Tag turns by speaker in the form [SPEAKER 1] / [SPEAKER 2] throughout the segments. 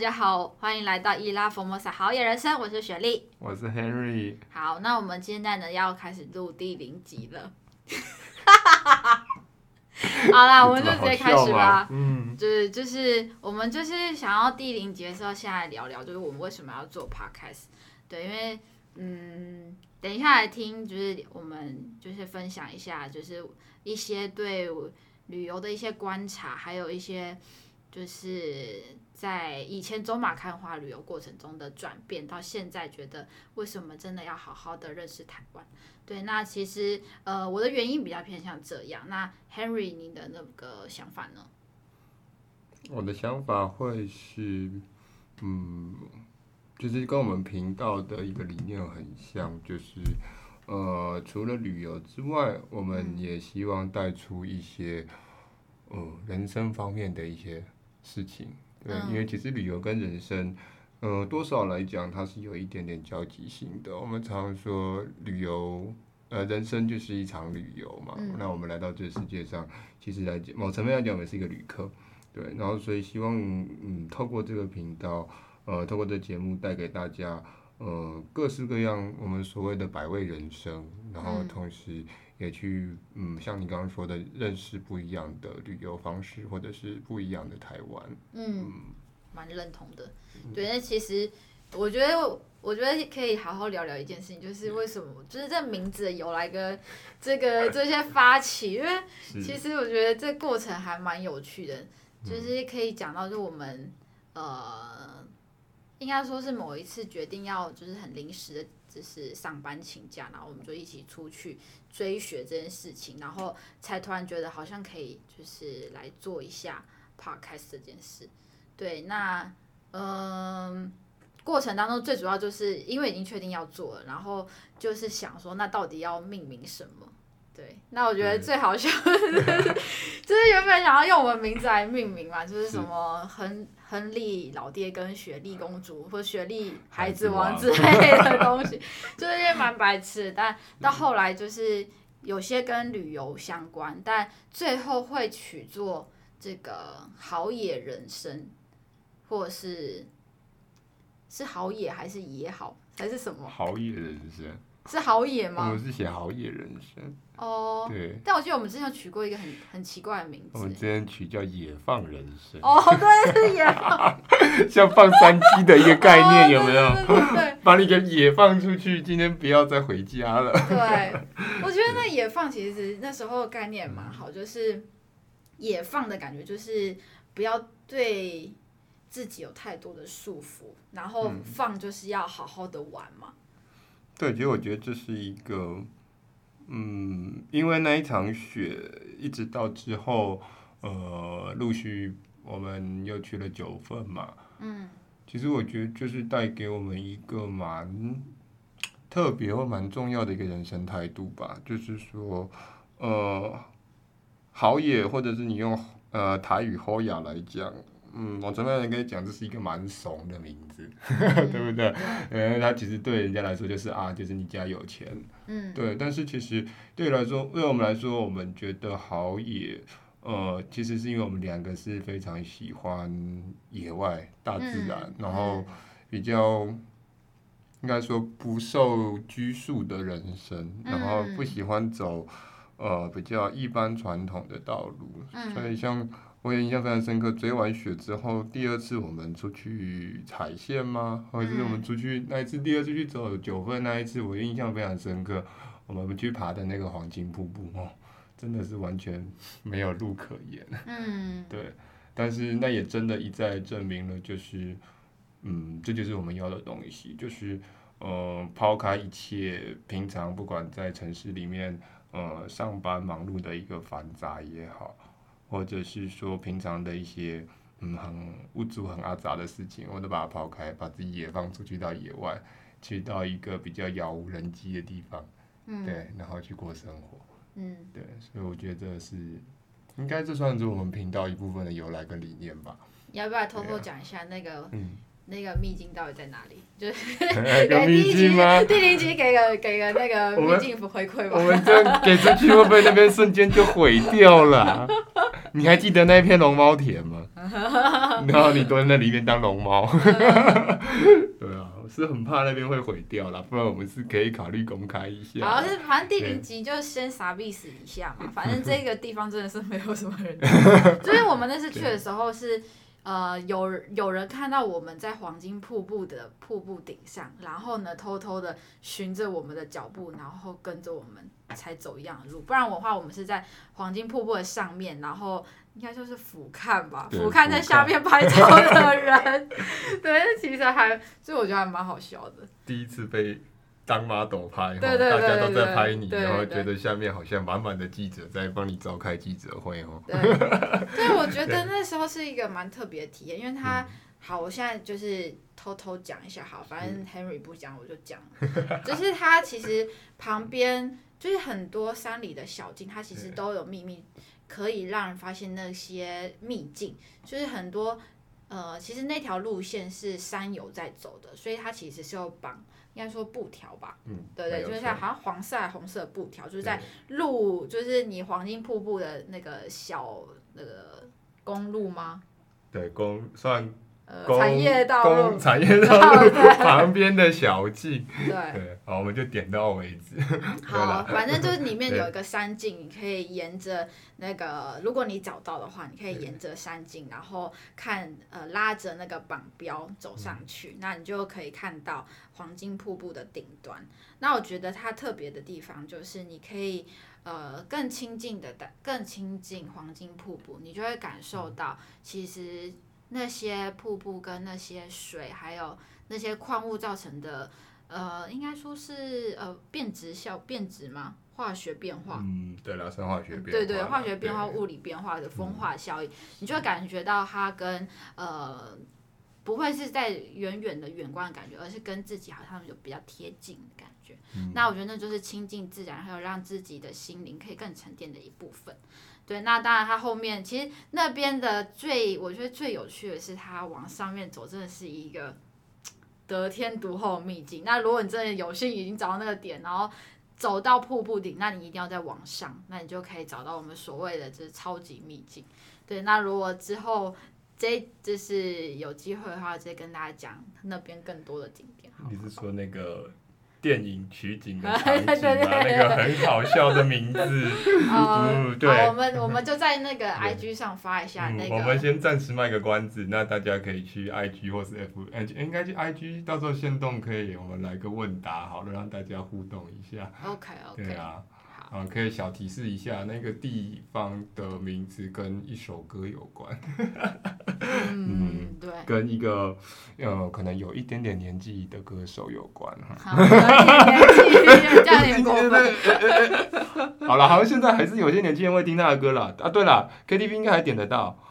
[SPEAKER 1] 嗨，大家好，欢迎来到伊拉佛摩萨好野人生，我是雪莉，
[SPEAKER 2] 我是 Henry。
[SPEAKER 1] 好，那我们现在呢要开始录第零集了。好啦，我们就直接开始吧。嗯，就是就是我们就是想要第零集的时候，先来聊聊，就是我们为什么要做 Podcast。对，因为嗯，等一下来听，就是我们就是分享一下，就是一些对旅游的一些观察，还有一些就是在以前走马看花旅游过程中的转变，到现在觉得为什么真的要好好的认识台湾。对，那其实呃，我的原因比较偏向这样。那 Henry，你的那个想法呢？
[SPEAKER 2] 我的想法会是，嗯，就是跟我们频道的一个理念很像，就是呃，除了旅游之外，我们也希望带出一些，呃，人生方面的一些事情。对，因为其实旅游跟人生，嗯、呃，多少来讲，它是有一点点交集性的。我们常说旅游，呃，人生就是一场旅游嘛。嗯、那我们来到这个世界上，其实来讲，某层面来讲，我们是一个旅客。对，然后所以希望，嗯，透过这个频道，呃，透过这个节目带给大家，呃，各式各样我们所谓的百味人生，然后同时也去，嗯，像你刚刚说的，认识不一样的旅游方式，或者是不一样的台湾。嗯。嗯
[SPEAKER 1] 蛮认同的，对，那其实我觉得，我觉得可以好好聊聊一件事情，就是为什么，就是这名字的由来跟这个这些发起，因为其实我觉得这过程还蛮有趣的，就是可以讲到，就我们呃，应该说是某一次决定要就是很临时的，就是上班请假，然后我们就一起出去追学这件事情，然后才突然觉得好像可以就是来做一下 podcast 这件事。对，那嗯、过程当中最主要就是因为已经确定要做了，然后就是想说，那到底要命名什么？对，那我觉得最好笑的是，就是原本想要用我们名字来命名嘛，就是什么亨亨利老爹跟雪莉公主或雪莉孩子王之类的东西，就是因为蛮白痴，但到后来就是有些跟旅游相关，但最后会取做这个好野人生。或者是是好野还是野好？还是什么？
[SPEAKER 2] 好野人生。
[SPEAKER 1] 是好野吗？
[SPEAKER 2] 我们是写好野人生
[SPEAKER 1] 哦。对，但我记得我们之前取过一个很很奇怪的名字。
[SPEAKER 2] 我们之前取叫野放人生。
[SPEAKER 1] 哦，对，是野放。
[SPEAKER 2] 像放三鸡的一个概念有没有？
[SPEAKER 1] 对 对对，
[SPEAKER 2] 把你给野放出去，今天不要再回家了。
[SPEAKER 1] 对，我觉得那野放其实那时候概念蛮好，就是野放的感觉，就是不要对。自己有太多的束缚，然后放就是要好好的玩嘛。
[SPEAKER 2] 嗯、对，其实我觉得这是一个，嗯，因为那一场雪一直到之后，呃，陆续我们又去了九份嘛。嗯。其实我觉得就是带给我们一个蛮特别或蛮重要的一个人生态度吧，就是说，呃，好野或者是你用呃台语好野来讲。嗯，我前面人跟你讲，这是一个蛮怂的名字，嗯、对不对？嗯，他其实对人家来说就是啊，就是你家有钱，嗯，对。但是其实对来说，对我们来说，我们觉得好野，呃，其实是因为我们两个是非常喜欢野外大自然，嗯、然后比较应该说不受拘束的人生，嗯、然后不喜欢走呃比较一般传统的道路，嗯、所以像。我也印象非常深刻，追完雪之后，第二次我们出去踩线吗？或者是我们出去那一次，第二次去走九份那一次，我印象非常深刻。我们去爬的那个黄金瀑布哦，真的是完全 没有路可言。嗯，对。但是那也真的一再证明了，就是，嗯，这就是我们要的东西，就是，呃，抛开一切平常不管在城市里面，呃，上班忙碌的一个繁杂也好。或者是说平常的一些嗯很无助很阿杂的事情，我都把它抛开，把自己也放出去到野外，去到一个比较杳无人迹的地方，嗯、对，然后去过生活，嗯，对，所以我觉得这是应该这算是我们频道一部分的由来跟理念吧。
[SPEAKER 1] 你要不要偷偷讲一下那个？嗯。那个秘境到底在哪里？就是
[SPEAKER 2] 给秘境吗？
[SPEAKER 1] 第零集给个给个那个秘境回馈吧。
[SPEAKER 2] 我们这样给出去会不会那边瞬间就毁掉了？你还记得那片龙猫田吗？然后你蹲在里面当龙猫。对啊，我是很怕那边会毁掉啦，不然我们是可以考虑公开一下。
[SPEAKER 1] 好，是反正第零集就先傻逼死一下嘛，反正这个地方真的是没有什么人。就是我们那次去的时候是。呃，有有人看到我们在黄金瀑布的瀑布顶上，然后呢，偷偷的循着我们的脚步，然后跟着我们才走一样的路。不然的话，我们是在黄金瀑布的上面，然后应该就是俯瞰吧，俯瞰在下面拍照的人。对，其实还，所以我觉得还蛮好笑的。
[SPEAKER 2] 第一次被。当 model 拍，大家都在拍你，然后觉得下面好像满满的记者在帮你召开记者会哦。
[SPEAKER 1] 对，对，我觉得那时候是一个蛮特别的体验，因为他好，我现在就是偷偷讲一下，好，反正 Henry 不讲我就讲，就是他其实旁边就是很多山里的小径，他其实都有秘密，可以让人发现那些秘境，就是很多呃，其实那条路线是山友在走的，所以他其实是有绑。应该说布条吧，嗯，对对，就是像好像黄色、红色布条，就是在路，就是你黄金瀑布的那个小那个公路吗？
[SPEAKER 2] 对，公算。
[SPEAKER 1] 呃，产业道路，
[SPEAKER 2] 产业道路旁边的小径，
[SPEAKER 1] 对，
[SPEAKER 2] 对，好，我们就点到为止。
[SPEAKER 1] 好，反正就是里面 有一个山径，你可以沿着那个，如果你找到的话，你可以沿着山径，然后看呃拉着那个绑标走上去，那你就可以看到黄金瀑布的顶端。那我觉得它特别的地方就是你可以呃更亲近的更亲近黄金瀑布，你就会感受到其实。那些瀑布跟那些水，还有那些矿物造成的，呃，应该说是呃变质效变质吗？化学变化。
[SPEAKER 2] 嗯，对了，生化学变化。
[SPEAKER 1] 对对，化学变化、物理变化的风化效应，嗯、你就会感觉到它跟呃，不会是在远远的远观的感觉，而是跟自己好像有比较贴近的感觉。嗯、那我觉得那就是亲近自然，还有让自己的心灵可以更沉淀的一部分。对，那当然，它后面其实那边的最，我觉得最有趣的是，它往上面走，真的是一个得天独厚的秘境。那如果你真的有幸已经找到那个点，然后走到瀑布顶，那你一定要再往上，那你就可以找到我们所谓的就是超级秘境。对，那如果之后这就是有机会的话，再跟大家讲那边更多的景点。
[SPEAKER 2] 你是说那个？电影取景的 场景啊，那个很好笑的名字。
[SPEAKER 1] 嗯，对。我们我们就在那个 IG 上发一下那个。
[SPEAKER 2] 我们先暂时卖个关子，那大家可以去 IG 或是 F，哎，应该去 IG，到时候现动可以，我们来个问答，好了，让大家互动一下。
[SPEAKER 1] OK OK。
[SPEAKER 2] 对啊。啊，可以小提示一下，那个地方的名字跟一首歌有关。
[SPEAKER 1] 嗯，对。
[SPEAKER 2] 跟一个呃，可能有一点点年纪的歌手有关哈。
[SPEAKER 1] 好，年纪这样有点过分。
[SPEAKER 2] 好了，好像现在还是有些年轻人会听他的歌啦。啊，对了，KTV 应该还点得到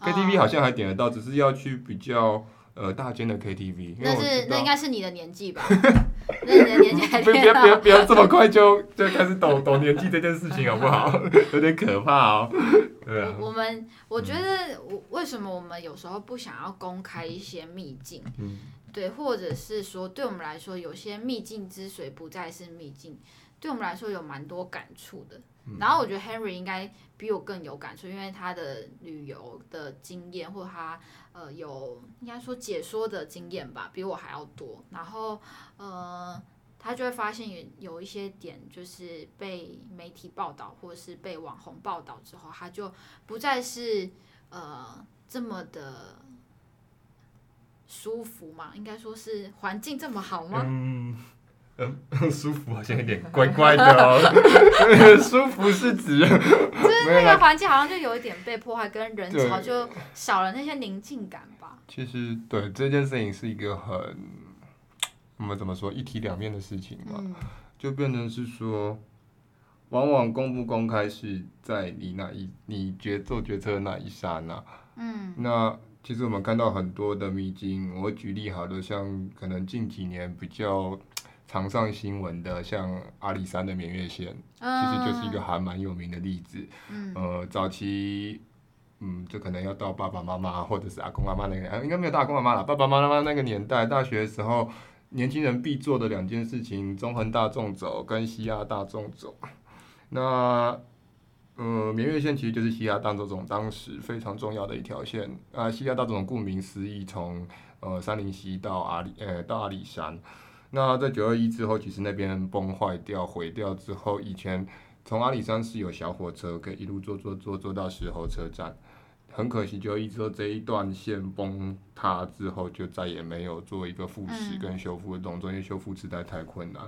[SPEAKER 2] ，KTV 好像还点得到，只是要去比较。呃，大间的 KTV，
[SPEAKER 1] 那是那应该是你的年纪吧？那你的年纪还
[SPEAKER 2] 别别别不要这么快就就开始懂懂年纪这件事情好不好？有点可怕哦。对啊。
[SPEAKER 1] 我们我觉得，我为什么我们有时候不想要公开一些秘境？嗯。对，或者是说，对我们来说，有些秘境之水不再是秘境，对我们来说有蛮多感触的。然后我觉得 Henry 应该比我更有感触，因为他的旅游的经验，或他呃有应该说解说的经验吧，比我还要多。然后呃，他就会发现有有一些点，就是被媒体报道或者是被网红报道之后，他就不再是呃这么的舒服嘛，应该说是环境这么好吗？
[SPEAKER 2] 嗯嗯，舒服好像有点怪怪的哦。舒服是指，就是
[SPEAKER 1] 那个环境好像就有一点被破坏，跟人潮就少了那些宁静感吧。
[SPEAKER 2] 其实，对这件事情是一个很，我们怎么说一体两面的事情嘛，嗯、就变成是说，往往公不公开是在你那一你决做决策的那一刹那。嗯。那其实我们看到很多的秘境，我举例好的，像可能近几年比较。常上新闻的，像阿里山的眠月线，其实就是一个还蛮有名的例子。嗯、呃，早期，嗯，就可能要到爸爸妈妈或者是阿公阿妈那个，应该没有到阿公阿妈了。爸爸妈妈那个年代，大学的时候，年轻人必做的两件事情：中横大众走跟西亚大众走。那呃，绵月线其实就是西亚大众走当时非常重要的一条线啊。西亚大众走顾名思义，从呃三林溪到阿里呃到阿里山。那在九二一之后，其实那边崩坏掉毁掉之后，以前从阿里山是有小火车可以一路坐坐坐坐到石猴车站。很可惜，九二一之后这一段线崩塌之后，就再也没有做一个复驶跟修复的动作，因为修复实在太困难。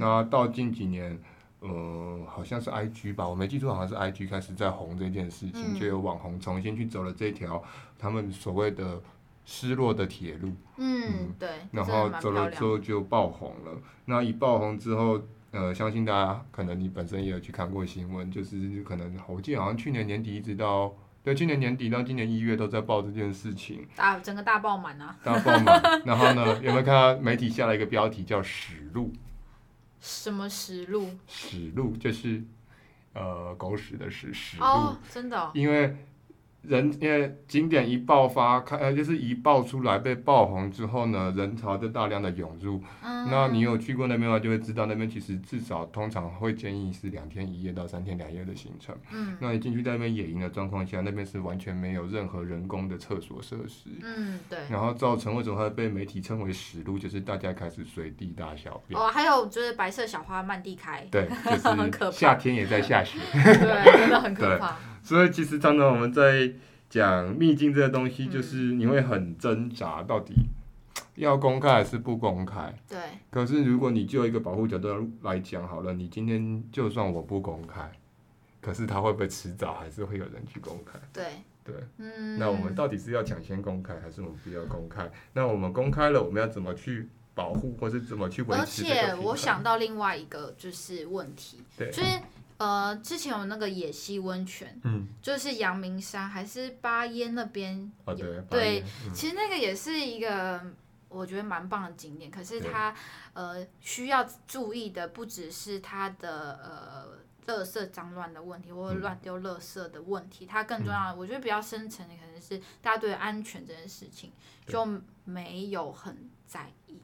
[SPEAKER 2] 那到近几年。呃，好像是 I G 吧，我没记错，好像是 I G 开始在红这件事情，嗯、就有网红重新去走了这条他们所谓的失落的铁路。嗯，嗯对。然后走了之后就爆红了。那一爆红之后，呃，相信大家可能你本身也有去看过新闻，就是可能我记得好像去年年底一直到对去年年底到今年一月都在报这件事情。
[SPEAKER 1] 大整个大爆满啊！
[SPEAKER 2] 大爆满。然后呢，有没有看到媒体下了一个标题叫“屎路”？
[SPEAKER 1] 什么屎路？
[SPEAKER 2] 屎路就是，呃，狗屎的屎屎路。
[SPEAKER 1] 哦，真的哦。
[SPEAKER 2] 因为。人因为景点一爆发，开呃就是一爆出来被爆红之后呢，人潮就大量的涌入。嗯。那你有去过那边的话，就会知道那边其实至少通常会建议是两天一夜到三天两夜的行程。嗯。那你进去在那边野营的状况下，那边是完全没有任何人工的厕所设施。
[SPEAKER 1] 嗯，对。
[SPEAKER 2] 然后造成为什么会被媒体称为屎路，就是大家开始随地大小便。
[SPEAKER 1] 哦，还有就是白色小花漫地开。
[SPEAKER 2] 对，就是 夏天也在下雪。
[SPEAKER 1] 对，真的很可怕。
[SPEAKER 2] 所以其实常常我们在讲秘境这个东西，就是你会很挣扎，到底要公开还是不公开？
[SPEAKER 1] 对。
[SPEAKER 2] 可是如果你就一个保护角度来讲好了，你今天就算我不公开，可是它会不会迟早还是会有人去公开？
[SPEAKER 1] 对。
[SPEAKER 2] 对。嗯。那我们到底是要抢先公开，还是我们不要公开？那我们公开了，我们要怎么去保护，或是怎么去维持？而且
[SPEAKER 1] 我想到另外一个就是问题，
[SPEAKER 2] 对，
[SPEAKER 1] 就是。呃，之前有那个野溪温泉，嗯，就是阳明山还是巴烟那边，
[SPEAKER 2] 哦对，
[SPEAKER 1] 对，嗯、其实那个也是一个我觉得蛮棒的景点，可是它呃需要注意的不只是它的呃垃圾脏乱的问题，或者乱丢垃圾的问题，嗯、它更重要的，我觉得比较深层的可能是大家对安全这件事情就没有很在意。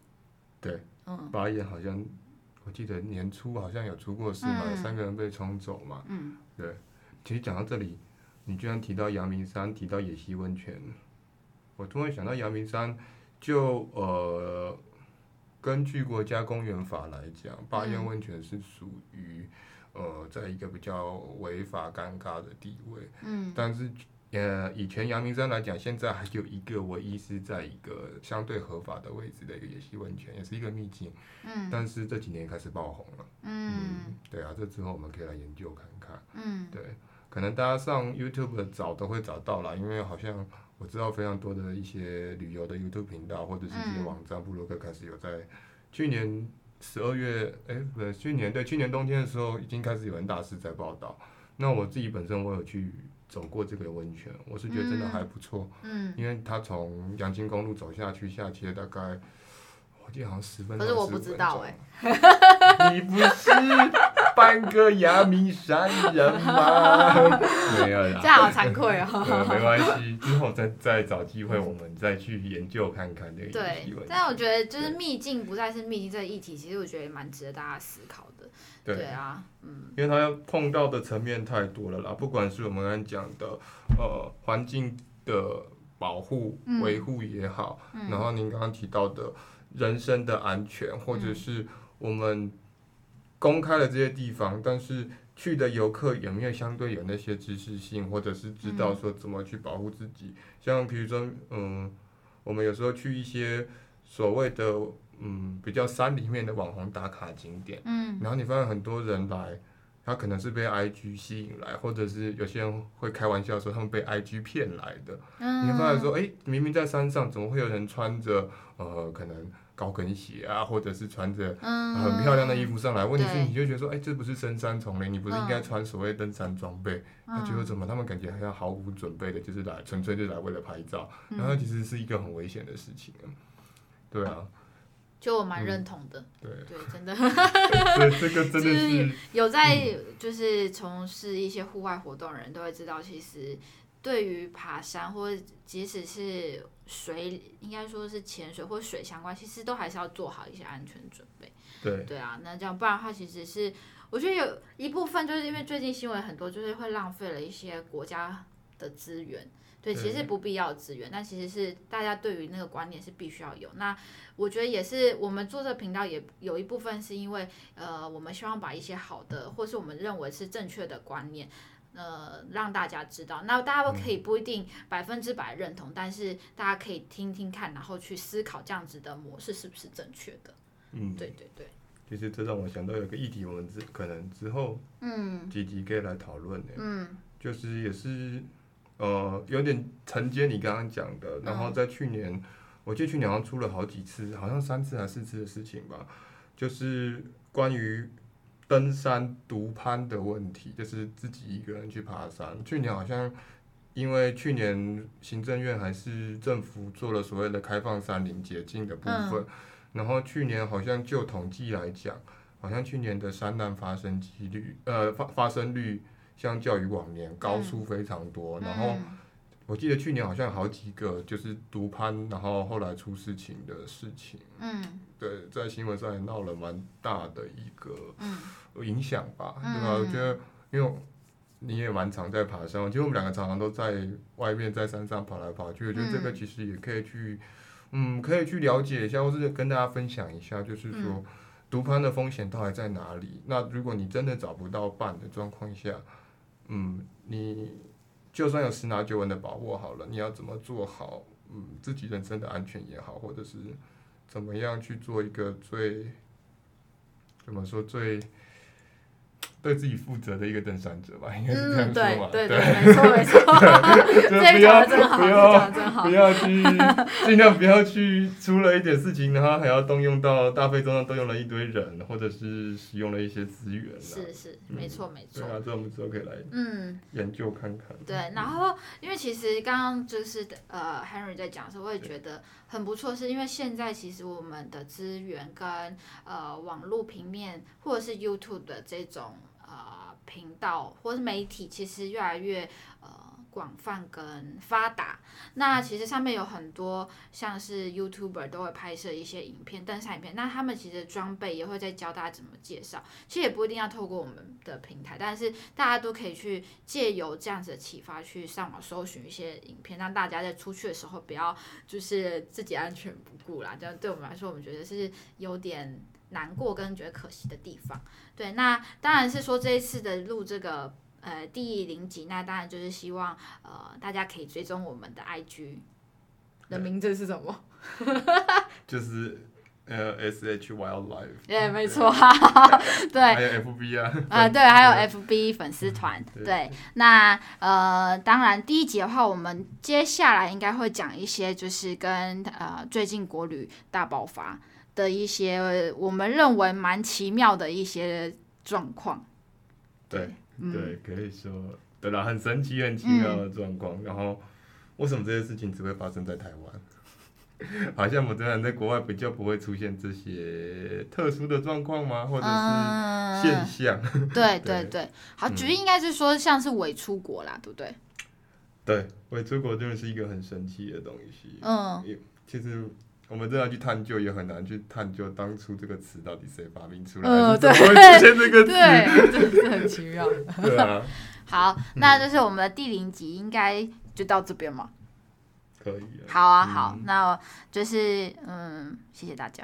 [SPEAKER 2] 对，嗯，八烟好像。我记得年初好像有出过事嘛，三个人被冲走嘛。嗯、对，其实讲到这里，你居然提到阳明山，提到野溪温泉，我突然想到阳明山就，就呃，根据国家公园法来讲，八烟温泉是属于呃，在一个比较违法尴尬的地位。嗯、但是。呃，以前阳明山来讲，现在还有一个唯一是在一个相对合法的位置的一个野溪温泉，也是一个秘境。嗯。但是这几年开始爆红了。嗯，嗯。对啊，这之后我们可以来研究看看。嗯。对，可能大家上 YouTube 找都会找到啦，因为好像我知道非常多的一些旅游的 YouTube 频道或者是一些网站部落客开始有在去年十二月，哎，不是去年，对，去年冬天的时候已经开始有人大肆在报道。那我自己本身我有去。走过这个温泉，我是觉得真的还不错。嗯，因为他从阳金公路走下去，下去了大概，我记得好像十分钟。可是我不知道哎、欸，你不是半个阳明山人吗？没有啦，
[SPEAKER 1] 这样好惭愧哦。
[SPEAKER 2] 没关系，之后再再找机会，我们再去研究看看这个
[SPEAKER 1] 对，但我觉得就是秘境不再是秘境这个议题，其实我觉得也蛮值得大家思考的。对，对啊，嗯，
[SPEAKER 2] 因为他要碰到的层面太多了啦，不管是我们刚才讲的呃环境的保护维护也好，嗯、然后您刚刚提到的人身的安全，嗯、或者是我们公开了这些地方，嗯、但是去的游客有没有相对有那些知识性，或者是知道说怎么去保护自己？嗯、像比如说，嗯，我们有时候去一些所谓的。嗯，比较山里面的网红打卡景点，嗯，然后你发现很多人来，他可能是被 IG 吸引来，或者是有些人会开玩笑说他们被 IG 骗来的。嗯，你会发现说，哎，明明在山上，怎么会有人穿着呃可能高跟鞋啊，或者是穿着很漂亮的衣服上来？问题是你就觉得说，哎，这不是深山丛林，你不是应该穿所谓登山装备？那结果怎么他们感觉好像毫无准备的，就是来纯粹就来为了拍照，然后其实是一个很危险的事情。对啊。
[SPEAKER 1] 就我蛮认同的，
[SPEAKER 2] 嗯、
[SPEAKER 1] 对，对，真的，
[SPEAKER 2] 这个真的是，是
[SPEAKER 1] 有在就是从事一些户外活动的人都会知道，其实对于爬山或者即使是水，应该说是潜水或水相关，其实都还是要做好一些安全准备。
[SPEAKER 2] 对，
[SPEAKER 1] 对啊，那这样不然的话，其实是。我觉得有一部分就是因为最近新闻很多，就是会浪费了一些国家的资源。对，其实是不必要的资源，但其实是大家对于那个观念是必须要有。那我觉得也是，我们做这个频道也有一部分是因为，呃，我们希望把一些好的，或是我们认为是正确的观念，呃，让大家知道。那大家都可以不一定百分之百认同，嗯，但是大家可以听听看，然后去思考这样子的模式是不是正确的。嗯，对对对。
[SPEAKER 2] 其实这让我想到有个议题，我们之可能之后嗯积极可以来讨论的，嗯，就是也是。呃，有点承接你刚刚讲的，然后在去年，我记得去年好像出了好几次，好像三次还是四次的事情吧，就是关于登山独攀的问题，就是自己一个人去爬山。去年好像因为去年行政院还是政府做了所谓的开放山林解禁的部分，然后去年好像就统计来讲，好像去年的山难发生几率，呃，发发生率。相较于往年高出非常多，嗯、然后我记得去年好像有好几个就是独攀，然后后来出事情的事情，嗯，对，在新闻上也闹了蛮大的一个影响吧，嗯、对吧？我觉得因为你也蛮常在爬山，其实我们两个常常都在外面在山上跑来跑去，我觉得这个其实也可以去，嗯，可以去了解一下，或是跟大家分享一下，就是说独攀的风险到底在哪里？那如果你真的找不到伴的状况下，嗯，你就算有十拿九稳的把握好了，你要怎么做好？嗯，自己人身的安全也好，或者是怎么样去做一个最怎么说最对自己负责的一个登山者吧，应该是这样说嘛？对对对，没错没错，就不要不要不要去尽量不要去出了一点事情，然后还要动用到大费周章动用了一堆人，或者是使用了一些资源。
[SPEAKER 1] 是是，没错没错。
[SPEAKER 2] 对啊，这我们之后可以来嗯研究看看。
[SPEAKER 1] 对，然后因为其实刚刚就是呃 Henry 在讲的时候，我也觉得很不错，是因为现在其实我们的资源跟呃网络平面或者是 YouTube 的这种。呃，频道或是媒体其实越来越呃广泛跟发达。那其实上面有很多像是 YouTuber 都会拍摄一些影片、登山影片。那他们其实装备也会在教大家怎么介绍。其实也不一定要透过我们的平台，但是大家都可以去借由这样子的启发，去上网搜寻一些影片，让大家在出去的时候不要就是自己安全不顾啦。这样对我们来说，我们觉得是有点。难过跟觉得可惜的地方，对，那当然是说这一次的录这个呃第零集，那当然就是希望呃大家可以追踪我们的 IG 的名字是什么？
[SPEAKER 2] 就是 L S H Wildlife，
[SPEAKER 1] 对，没错。哈，对，
[SPEAKER 2] 还有 FB 啊，
[SPEAKER 1] 啊、呃、对，还有 FB 粉丝团，对，对，那呃当然第一集的话，我们接下来应该会讲一些就是跟呃最近国旅大爆发。的一些我们认为蛮奇妙的一些状况，
[SPEAKER 2] 对，对，可以说，对啦，很神奇、很奇妙的状况。然后，为什么这些事情只会发生在台湾？好像我们这样在国外比较不会出现这些特殊的状况吗？或者是现象？
[SPEAKER 1] 对 对对，好，举例应该是说像是伪出国啦，对不对？
[SPEAKER 2] 对，伪出国真的是一个很神奇的东西。嗯，其实。我们真的要去探究，也很难去探究当初这个词到底谁发明出来的。嗯，对，出现这个词，
[SPEAKER 1] 对，真是很奇妙。
[SPEAKER 2] 对啊。
[SPEAKER 1] 好，那就是我们的第零集，应该就到这边嘛。
[SPEAKER 2] 可以。
[SPEAKER 1] 好啊，好，那就是嗯，谢谢大家。